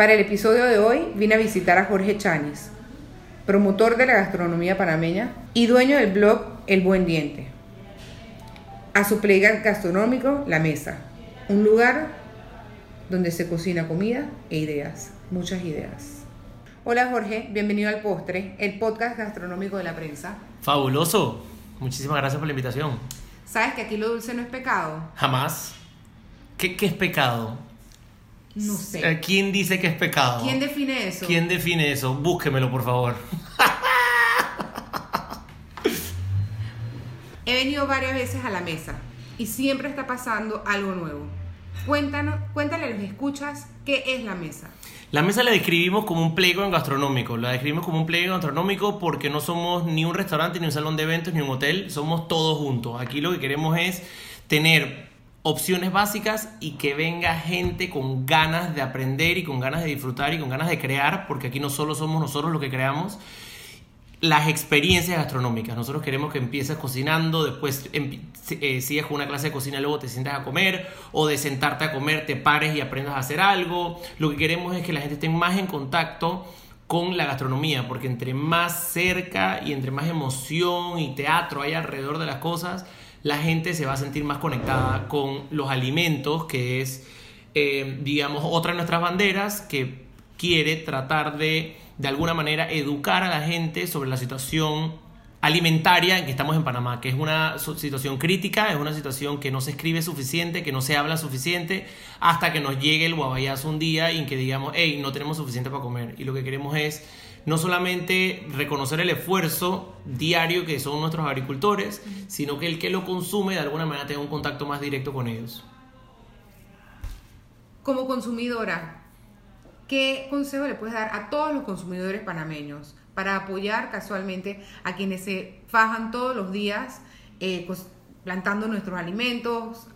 Para el episodio de hoy vine a visitar a Jorge Chanis, promotor de la gastronomía panameña y dueño del blog El Buen Diente. A su playground gastronómico, La Mesa, un lugar donde se cocina comida e ideas, muchas ideas. Hola Jorge, bienvenido al Postre, el podcast gastronómico de la prensa. Fabuloso. Muchísimas gracias por la invitación. ¿Sabes que aquí lo dulce no es pecado? Jamás. ¿Qué, qué es pecado? No sé. Eh, ¿Quién dice que es pecado? ¿Quién define eso? ¿Quién define eso? Búsquemelo, por favor. He venido varias veces a la mesa y siempre está pasando algo nuevo. Cuéntanos, cuéntale a los escuchas qué es la mesa. La mesa la describimos como un playground gastronómico. La describimos como un playground gastronómico porque no somos ni un restaurante, ni un salón de eventos, ni un hotel. Somos todos juntos. Aquí lo que queremos es tener opciones básicas y que venga gente con ganas de aprender y con ganas de disfrutar y con ganas de crear, porque aquí no solo somos nosotros los que creamos, las experiencias gastronómicas. Nosotros queremos que empieces cocinando, después eh, sigas con una clase de cocina, luego te sientas a comer, o de sentarte a comer te pares y aprendas a hacer algo. Lo que queremos es que la gente esté más en contacto con la gastronomía, porque entre más cerca y entre más emoción y teatro hay alrededor de las cosas, la gente se va a sentir más conectada con los alimentos, que es, eh, digamos, otra de nuestras banderas que quiere tratar de, de alguna manera, educar a la gente sobre la situación alimentaria en que estamos en Panamá, que es una situación crítica, es una situación que no se escribe suficiente, que no se habla suficiente, hasta que nos llegue el guabayazo un día y en que digamos, hey, no tenemos suficiente para comer. Y lo que queremos es no solamente reconocer el esfuerzo diario que son nuestros agricultores, sino que el que lo consume de alguna manera tenga un contacto más directo con ellos. Como consumidora, ¿qué consejo le puedes dar a todos los consumidores panameños para apoyar casualmente a quienes se fajan todos los días eh, plantando nuestros alimentos,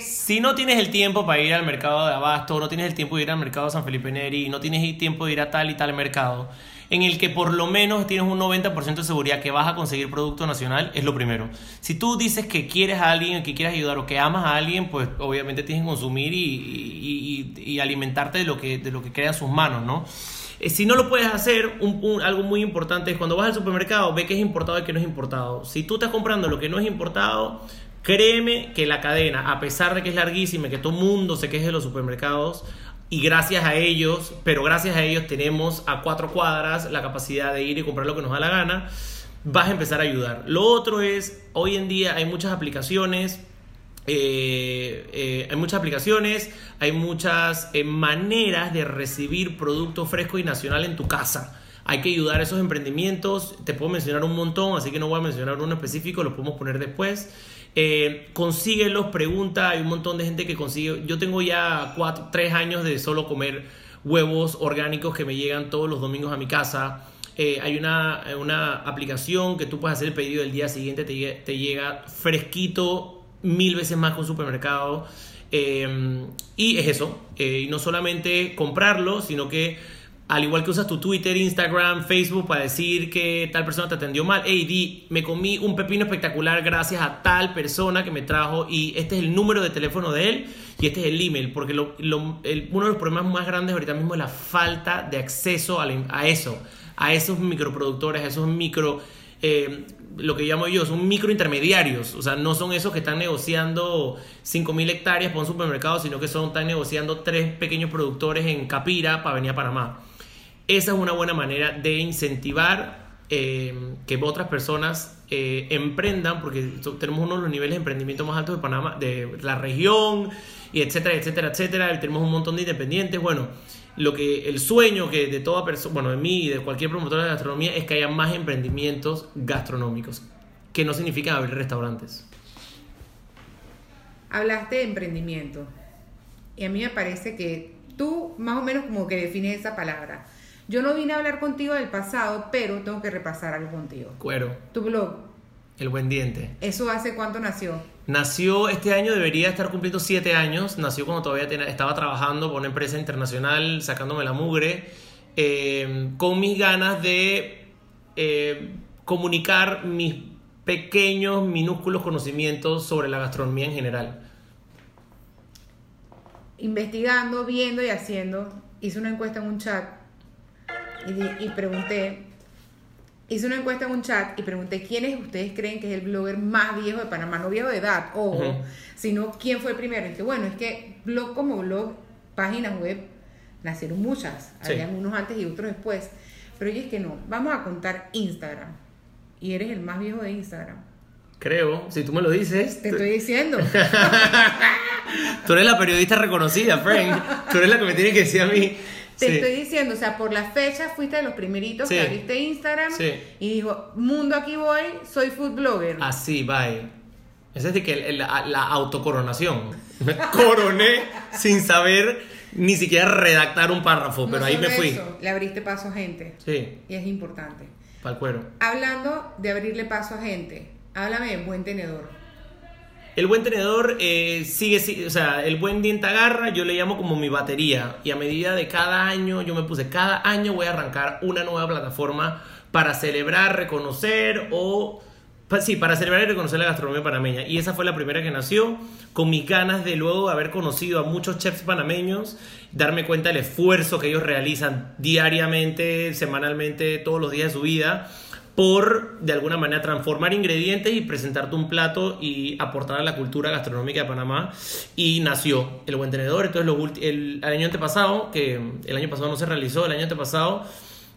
si no tienes el tiempo para ir al mercado de Abasto, no tienes el tiempo de ir al mercado de San Felipe Neri, no tienes el tiempo de ir a tal y tal mercado, en el que por lo menos tienes un 90% de seguridad que vas a conseguir producto nacional, es lo primero. Si tú dices que quieres a alguien, que quieres ayudar o que amas a alguien, pues obviamente tienes que consumir y, alimentarte de lo que, de lo que crea sus manos, ¿no? Eh, si no lo puedes hacer, algo muy importante es cuando vas al supermercado, ve que es importado y que no es importado. Si tú estás comprando lo que no es importado, créeme que la cadena, a pesar de que es larguísima que todo mundo se queje de los supermercados, y gracias a ellos, pero gracias a ellos tenemos a cuatro cuadras la capacidad de ir y comprar lo que nos da la gana, vas a empezar a ayudar. Lo otro es, hoy en día hay muchas aplicaciones, eh, eh, hay muchas aplicaciones, hay muchas eh, maneras de recibir producto fresco y nacional en tu casa. Hay que ayudar a esos emprendimientos, te puedo mencionar un montón, así que no voy a mencionar uno específico, lo podemos poner después. Consíguelos, pregunta, hay un montón de gente que consigue. Yo tengo ya cuatro, tres años de solo comer huevos orgánicos que me llegan todos los domingos a mi casa. Hay una, una, aplicación que tú puedes hacer el pedido del día siguiente, te, te llega fresquito mil veces más con supermercado. Eh, y es eso, y no solamente comprarlo, sino que al igual que usas tu Twitter, Instagram, Facebook para decir que tal persona te atendió mal, hey, di, me comí un pepino espectacular gracias a tal persona que me trajo y este es el número de teléfono de él y este es el email, porque uno de los problemas más grandes ahorita mismo es la falta de acceso a, eso, a esos microproductores, a esos micro... Eh, lo que llamo yo, son microintermediarios, o sea, no son esos que están negociando 5.000 hectáreas para un supermercado, sino que son, están negociando tres pequeños productores en Capira para venir a Panamá. Esa es una buena manera de incentivar eh, que otras personas eh, emprendan, porque tenemos uno de los niveles de emprendimiento más altos de Panamá, de la región, y etcétera, etcétera, etcétera. Tenemos un montón de independientes. Bueno, lo que el sueño que de toda persona, bueno, de mí y de cualquier promotor de gastronomía es que haya más emprendimientos gastronómicos, que no significa abrir restaurantes. Hablaste de emprendimiento y a mí me parece que tú más o menos como que defines esa palabra. Yo no vine a hablar contigo del pasado, pero tengo que repasar algo contigo. Cuero. Tu blog. El buen diente. ¿Eso hace cuánto nació? Nació este año, debería estar cumpliendo siete años. Nació cuando todavía estaba trabajando por una empresa internacional, sacándome la mugre, eh, con mis ganas de eh, comunicar mis pequeños, minúsculos conocimientos sobre la gastronomía en general. Investigando, viendo y haciendo hice una encuesta en un chat y, y pregunté, hice una encuesta en un chat y pregunté quiénes ustedes creen que es el blogger más viejo de Panamá, no viejo de edad, ojo, Ujú. sino quién fue el primero. Y que bueno, es que blog como blog, páginas web, nacieron muchas, Sí. habían unos antes y otros después. Pero oye, es que no, vamos a contar Instagram. Y eres el más viejo de Instagram. Creo, si tú me lo dices. Te estoy diciendo. Tú eres la periodista reconocida, Frank. Tú eres la que me tiene que decir a mí. Te Sí. estoy diciendo, o sea, por la fecha fuiste de los primeritos Sí. que abriste Instagram Sí. y dijo, mundo aquí voy, soy food blogger. Así, bye. Es decir, que el- la, la autocoronación. Me coroné sin saber ni siquiera redactar un párrafo, No pero ahí me fui. eso, le abriste paso a gente Sí, y es importante. para el cuero. Hablando de abrirle paso a gente, háblame de buen tenedor. El buen tenedor eh, sigue, si- o sea, el buen diente agarra, yo le llamo como mi batería. Y a medida de cada año, yo me puse, cada año voy a arrancar una nueva plataforma para celebrar, reconocer o... Sí, para celebrar y reconocer la gastronomía panameña. Y esa fue la primera que nació, con mis ganas de luego haber conocido a muchos chefs panameños, darme cuenta del esfuerzo que ellos realizan diariamente, semanalmente, todos los días de su vida por de alguna manera transformar ingredientes y presentarte un plato y aportar a la cultura gastronómica de Panamá y nació el buen tenedor entonces lo el, el año antepasado que el año pasado no se realizó el año antepasado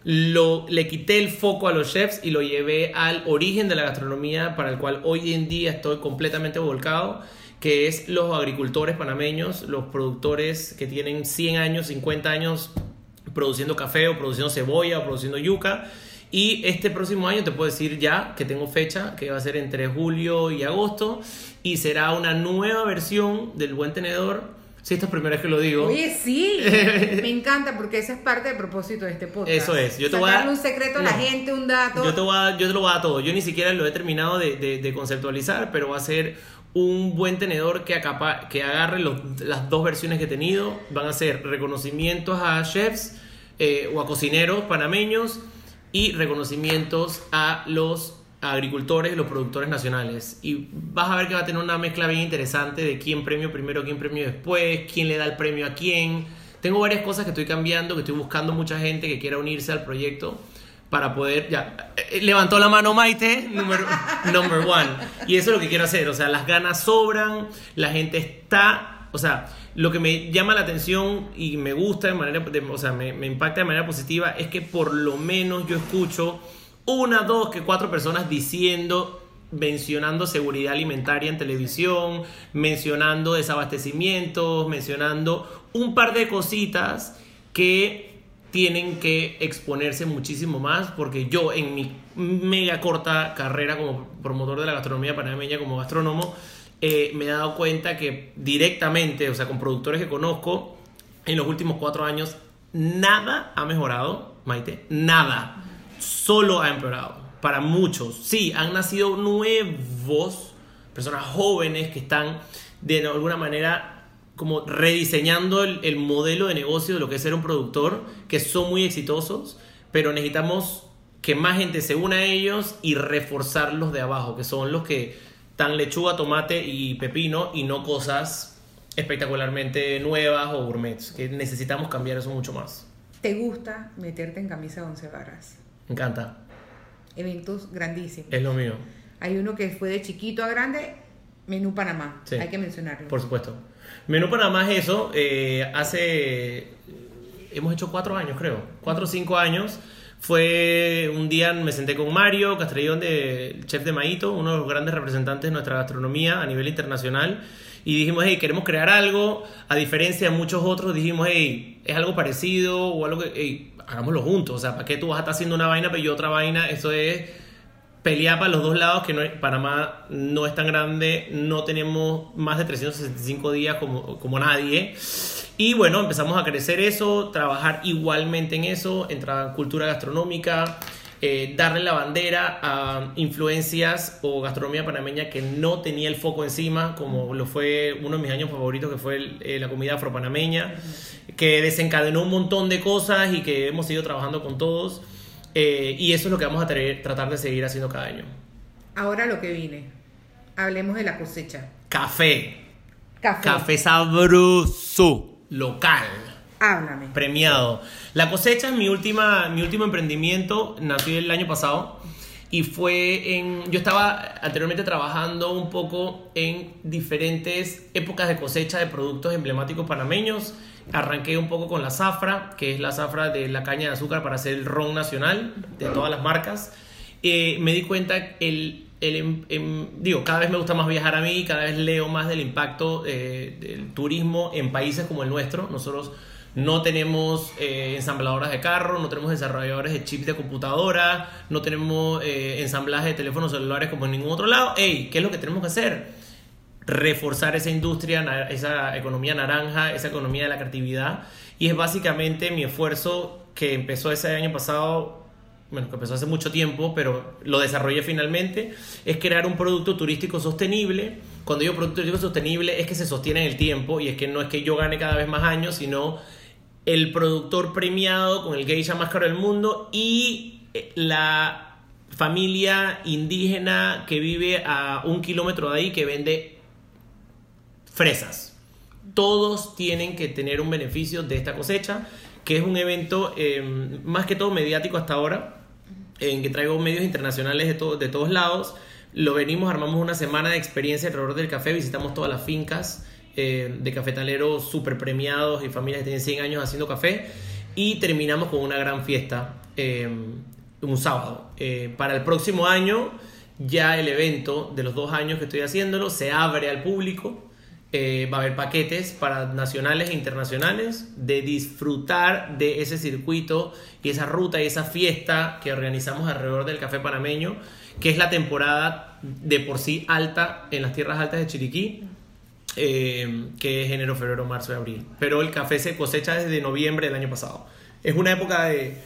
lo, le quité el foco a los chefs y lo llevé al origen de la gastronomía para el cual hoy en día estoy completamente volcado que es los agricultores panameños los productores que tienen 100 años 50 años produciendo café o produciendo cebolla o produciendo yuca. Y este próximo año te puedo decir ya que tengo fecha, que va a ser entre julio y agosto, y será una nueva versión del Buen Tenedor. Si esta es la primera vez que lo digo. Oye, sí, me encanta porque ese es parte del propósito de este podcast. Eso es, yo te voy a- Sacarle un secreto a la No. gente, un dato. Yo te, voy a, yo te lo voy a dar todo. Yo ni siquiera lo he terminado de, de- de conceptualizar, pero va a ser un buen tenedor que, acapa- que agarre los- las dos versiones que he tenido. Van a ser reconocimientos a chefs eh, o a cocineros panameños y reconocimientos a los agricultores, los productores nacionales. Y vas a ver que va a tener una mezcla bien interesante de quién premio primero, quién premio después, quién le da el premio a quién. Tengo varias cosas que estoy cambiando, que estoy buscando mucha gente que quiera unirse al proyecto para poder, ya, eh, levantó la mano Maite, número number one. Y eso es lo que quiero hacer, o sea, las ganas sobran, la gente está, o sea, lo que me llama la atención y me gusta de manera, de- o sea, me, me impacta de manera positiva es que por lo menos yo escucho una, dos, que cuatro personas diciendo mencionando seguridad alimentaria en televisión, mencionando desabastecimientos, mencionando un par de cositas que tienen que exponerse muchísimo más porque yo en mi mega corta carrera como promotor de la gastronomía panameña, como gastrónomo, eh, me he dado cuenta que directamente, o sea, con productores que conozco, en los últimos cuatro años, nada ha mejorado, Maite, nada, solo ha empeorado. Para muchos, sí, han nacido nuevos, personas jóvenes que están de alguna manera como rediseñando el, el modelo de negocio de lo que es ser un productor, que son muy exitosos, pero necesitamos que más gente se una a ellos y reforzarlos de abajo, que son los que dan lechuga, tomate y pepino y no cosas espectacularmente nuevas o gourmets, que necesitamos cambiar eso mucho más. ¿Te gusta meterte en camisa de once varas? Me encanta, Eventos grandísimos. es lo mío, Hay uno que fue de chiquito a grande, Menú Panamá. Sí. Hay que mencionarlo. por supuesto. Menú Panamá es eso, eh, hace, hemos hecho cuatro años creo, cuatro o cinco años. Fue un día, me senté con Mario Castrellón, de, chef de Maito, uno de los grandes representantes de nuestra gastronomía a nivel internacional. Y dijimos, hey, queremos crear algo. A diferencia de muchos otros, dijimos, hey, es algo parecido o algo que, hey, hagámoslo juntos. O sea, ¿para qué tú vas a estar haciendo una vaina pero yo otra vaina? Eso es pelear para los dos lados, que no Panamá no es tan grande, no tenemos más de 365 días como, como nadie. Y bueno, empezamos a crecer eso, trabajar igualmente en eso, entrar en cultura gastronómica, eh, darle la bandera a influencias o gastronomía panameña que no tenía el foco encima, como lo fue uno de mis años favoritos, que fue eh, la comida afropanameña, que desencadenó un montón de cosas y que hemos ido trabajando con todos. Eh, y eso es lo que vamos a tra- tratar de seguir haciendo cada año. Ahora lo que vine. Hablemos de la cosecha. Café. Café. Café sabroso. Local. Háblame. Premiado. La cosecha es mi última, mi último emprendimiento, nació el año pasado y fue en yo estaba anteriormente trabajando un poco en diferentes épocas de cosecha de productos emblemáticos panameños. Arranqué un poco con la zafra, que es la zafra de la caña de azúcar para hacer el ron nacional de todas las marcas. Eh, me di cuenta el el, em, em, digo, cada vez me gusta más viajar a mí, cada vez leo más del impacto eh, del turismo en países como el nuestro. Nosotros no tenemos eh, ensambladoras de carros, no tenemos desarrolladores de chips de computadora, no tenemos eh, ensamblaje de teléfonos celulares como en ningún otro lado. Ey, ¿qué es lo que tenemos que hacer? Reforzar esa industria, esa economía naranja, esa economía de la creatividad. Y es básicamente mi esfuerzo que empezó ese año pasado bueno, que empezó hace mucho tiempo, pero lo desarrollé finalmente, es crear un producto turístico sostenible. Cuando digo producto turístico sostenible es que se sostiene en el tiempo y es que no es que yo gane cada vez más años, sino el productor premiado con el geisha más caro del mundo y eh, la familia indígena que vive a un kilómetro de ahí que vende fresas. Todos tienen que tener un beneficio de esta cosecha, que es un evento eh, más que todo mediático hasta ahora, en que traigo medios internacionales de, de todos lados. Lo venimos, armamos una semana de experiencia alrededor del café, visitamos todas las fincas eh, de cafetaleros súper premiados y familias que tienen 100 años haciendo café. Y terminamos con una gran fiesta eh, un sábado. Eh, para el próximo año, ya el evento de los dos años que estoy haciéndolo se abre al público. va a haber paquetes para nacionales e internacionales de disfrutar de ese circuito y esa ruta y esa fiesta que organizamos alrededor del café panameño, que es la temporada de por sí alta en las tierras altas de Chiriquí eh, que es enero, febrero, marzo y abril. Pero el café se cosecha desde noviembre del año pasado. Es una época de,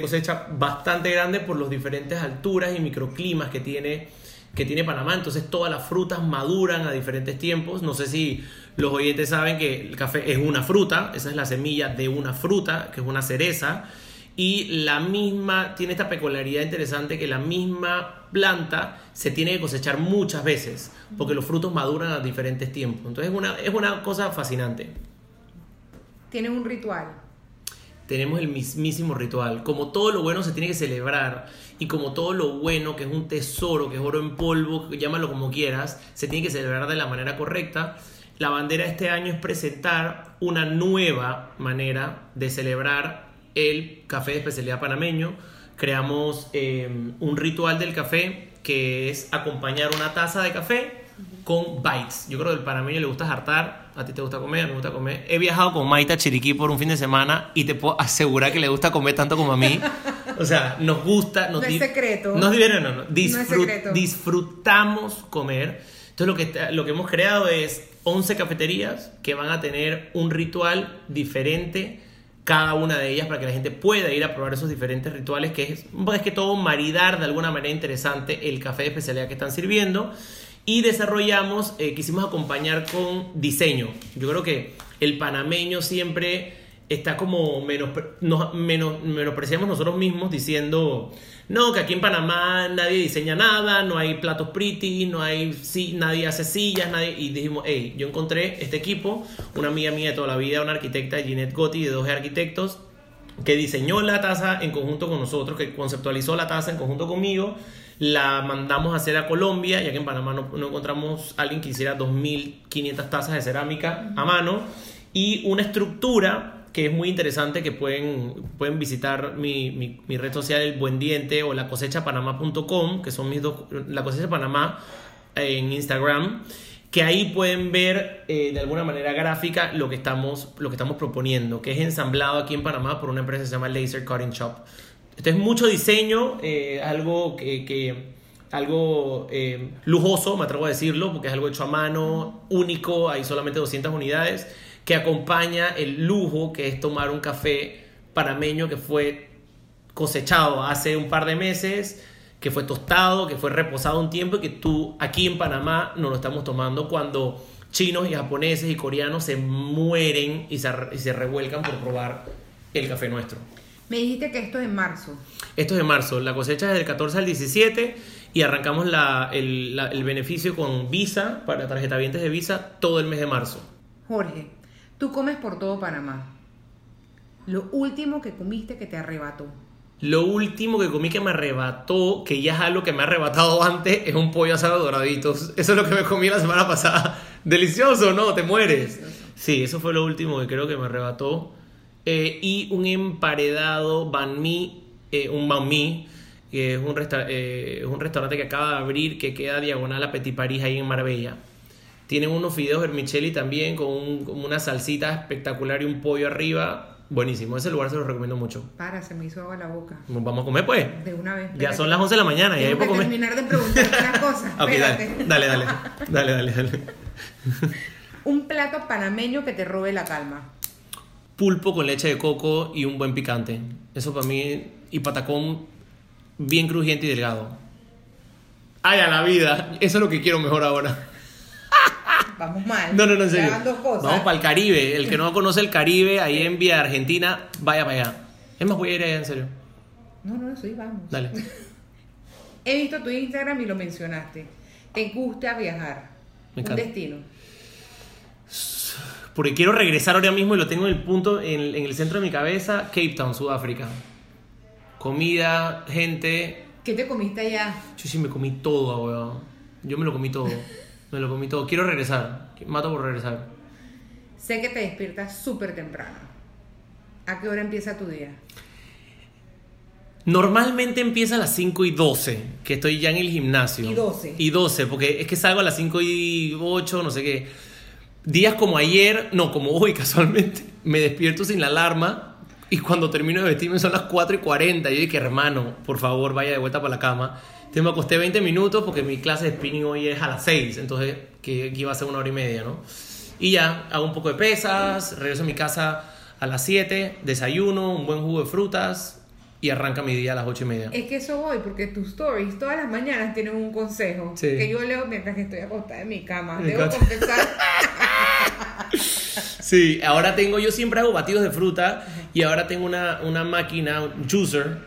cosecha bastante grande por las diferentes alturas y microclimas que tiene, que tiene Panamá. Entonces todas las frutas maduran a diferentes tiempos. No sé si los oyentes saben que el café es una fruta, esa es la semilla de una fruta, que es una cereza y la misma tiene esta peculiaridad interesante que la misma planta se tiene que cosechar muchas veces porque los frutos maduran a diferentes tiempos. Entonces es una, es una cosa fascinante. Tiene un ritual. Tenemos el mismísimo ritual. Como todo lo bueno se tiene que celebrar y como todo lo bueno que es un tesoro, que es oro en polvo, llámalo como quieras, se tiene que celebrar de la manera correcta. La bandera este año es presentar una nueva manera de celebrar el café de especialidad panameño. Creamos eh, un ritual del café que es acompañar una taza de café con bites. Yo creo que al panameño le gusta jartar, a ti te gusta comer, a mí me gusta comer. He viajado con Maita Chiriquí por un fin de semana y te puedo asegurar que le gusta comer tanto como a mí. O sea, nos gusta... no es secreto. no, no, no. Disfrutamos comer. Entonces lo que, lo que hemos creado es 11 cafeterías que van a tener un ritual diferente cada una de ellas para que la gente pueda ir a probar esos diferentes rituales, que es, es que todo maridar de alguna manera interesante el café de especialidad que están sirviendo. Y desarrollamos, eh, quisimos acompañar con diseño. Yo creo que el panameño siempre está como menos, nos, menos, menospreciamos nosotros mismos diciendo, no, que aquí en Panamá nadie diseña nada, no hay platos pretty, no hay, sí, nadie hace sillas, nadie, y dijimos, hey, yo encontré este equipo, una amiga mía de toda la vida, una arquitecta, Ginette Gotti, de dos arquitectos, que diseñó la taza en conjunto con nosotros, que conceptualizó la taza en conjunto conmigo, la mandamos a hacer a Colombia, ya que en Panamá no, no encontramos alguien que hiciera 2.500 tazas de cerámica a mano, y una estructura que es muy interesante, que pueden, pueden visitar mi, mi, red social, El Buen Diente, o la cosechapanamá.com, que son mis dos, la cosecha Panamá en Instagram, que ahí pueden ver eh, de alguna manera gráfica lo que, estamos, lo que estamos proponiendo, que es ensamblado aquí en Panamá por una empresa que se llama Laser Cutting Shop. Esto es mucho diseño, eh, algo que, que algo eh, lujoso, me atrevo a decirlo, porque es algo hecho a mano, único, hay solamente 200 unidades que acompaña el lujo que es tomar un café panameño que fue cosechado hace un par de meses, que fue tostado, que fue reposado un tiempo y que tú aquí en Panamá no lo estamos tomando cuando chinos y japoneses y coreanos se mueren y se, revuelcan por probar el café nuestro. Me dijiste que esto es en marzo. Esto es en marzo. La cosecha es del 14 al 17 y arrancamos el, el beneficio con Visa, para tarjetavientes de Visa, todo el mes de marzo. Jorge, Tú comes por todo Panamá. Lo último que comiste que te arrebató. Lo último que comí que me arrebató, que ya es algo que me ha arrebatado antes, es un pollo asado doraditos. Eso es lo que me comí la semana pasada. Delicioso, ¿no? Te mueres. Delicioso. Sí, eso fue lo último que creo que me arrebató. Eh, y un emparedado banh mi, eh, un banh mi, que es un, resta- eh, es un restaurante que acaba de abrir, que queda diagonal a Petit Paris ahí en Marbella. Tienen unos fideos vermicelli también con, un- con una salsita espectacular y un pollo arriba. Buenísimo, ese lugar se lo recomiendo mucho. Para, se me hizo agua la boca. Vamos a comer pues. De una vez. Ya espérate. son las 11 de la mañana y ahí puedo comer. terminar de preguntarte unas cosas. Ok, Espérate. dale, dale, dale, dale, dale, dale. Un plato panameño que te robe la calma. Pulpo con leche de coco y un buen picante. Eso para mí, y patacón bien crujiente y delgado. Ay, a la vida. Eso es lo que quiero mejor ahora. Vamos mal. No, no, no, en serio. dos cosas. Vamos para el Caribe. El que no conoce el Caribe, ahí en Vía Argentina, vaya para allá. Es más, voy a ir allá, en serio. No, no, sí, vamos. Dale. He visto tu Instagram y lo mencionaste. Te gusta viajar. Me Un encanta. destino. Porque quiero regresar ahora mismo y lo tengo en el punto, en el, en el centro de mi cabeza, Cape Town, Sudáfrica. Comida, gente. ¿Qué te comiste allá? Yo sí me comí todo, weón. Yo me lo comí todo. Me lo comí todo. Quiero regresar. Mato por regresar. Sé que te despiertas súper temprano. ¿A qué hora empieza tu día? Normalmente empieza a las 5 y 12, que estoy ya en el gimnasio. Y 12. Y 12, porque es que salgo a las 5 y 8, no sé qué. Días como ayer, no, como hoy casualmente, me despierto sin la alarma y cuando termino de vestirme son las 4 y 40. Yo dije, hermano, por favor, vaya de vuelta para la cama. Entonces me acosté 20 minutos porque mi clase de spinning hoy es a las 6, entonces que, que iba a ser una hora y media, ¿no? Y ya, hago un poco de pesas, regreso a mi casa a las 7, desayuno, un buen jugo de frutas y arranca mi día a las 8 y media. Es que eso voy, porque tus stories todas las mañanas tienen un consejo Sí. que yo leo mientras que estoy acostada en mi cama. Me Debo confesar. Sí, ahora tengo, yo siempre hago batidos de fruta y ahora tengo una, una máquina, un juicer,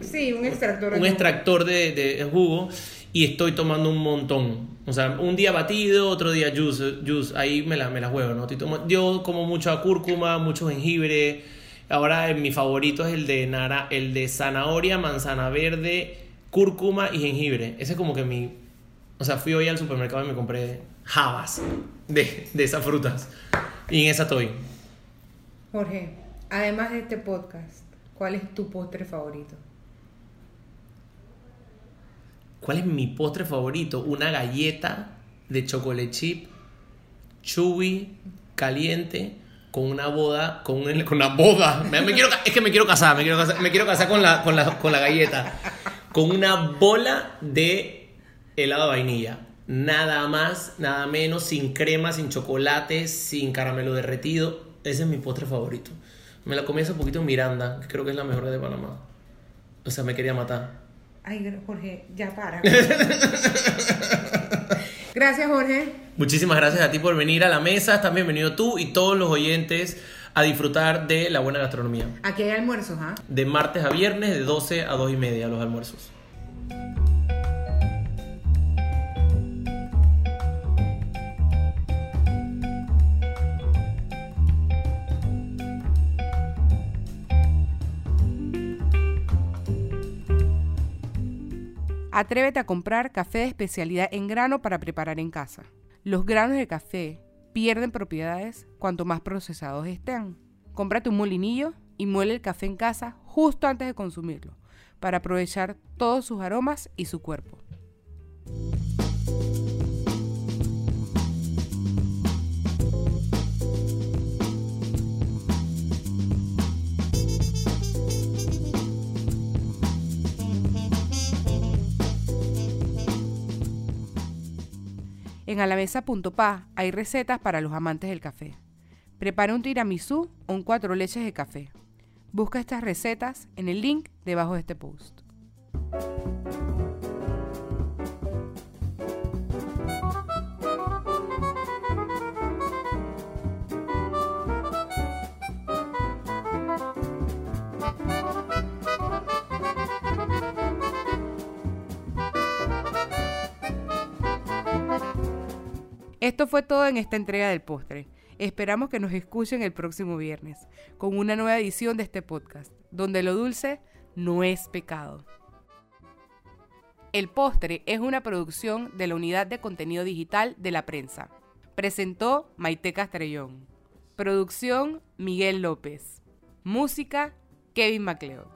sí, un extractor. de un jugo. extractor de, de jugo y estoy tomando un montón. O sea, un día batido, otro día juice, juice. ahí me la, me la juego, ¿no? Yo como mucha cúrcuma, mucho jengibre. Ahora eh, mi favorito es el de, nara, el de zanahoria, manzana verde, cúrcuma y jengibre. Ese es como que mi... O sea, fui hoy al supermercado y me compré habas de, de esas frutas. Y en esa estoy. Jorge, además de este podcast, ¿cuál es tu postre favorito? ¿Cuál es mi postre favorito? Una galleta de chocolate chip, chewy, caliente, con una boda, con, un- con una boda. Me, me quiero, es que me quiero casar, me quiero casar, me quiero casar con, la, con, la, con la galleta. Con una bola de helado de vainilla. Nada más, nada menos, sin crema, sin chocolate, sin caramelo derretido. Ese es mi postre favorito. Me la comí hace poquito en Miranda, que creo que es la mejor de Panamá. O sea, me quería matar. Ay, Jorge, ya para. Gracias, Jorge. Muchísimas gracias a ti por venir a la mesa. Estás bienvenido tú y todos los oyentes a disfrutar de la buena gastronomía. Aquí hay almuerzos, ¿ah? De martes a viernes, de 12 a 2 y media los almuerzos. Atrévete a comprar café de especialidad en grano para preparar en casa. Los granos de café pierden propiedades cuanto más procesados estén. Cómprate un molinillo y muele el café en casa justo antes de consumirlo, para aprovechar todos sus aromas y su cuerpo. En alamesa.pa hay recetas para los amantes del café. Prepara un tiramisú o un cuatro leches de café. Busca estas recetas en el link debajo de este post. Esto fue todo en esta entrega del postre. Esperamos que nos escuchen el próximo viernes con una nueva edición de este podcast, donde lo dulce no es pecado. El postre es una producción de la Unidad de Contenido Digital de la Prensa. Presentó Maite Castrellón. Producción Miguel López. Música Kevin MacLeod.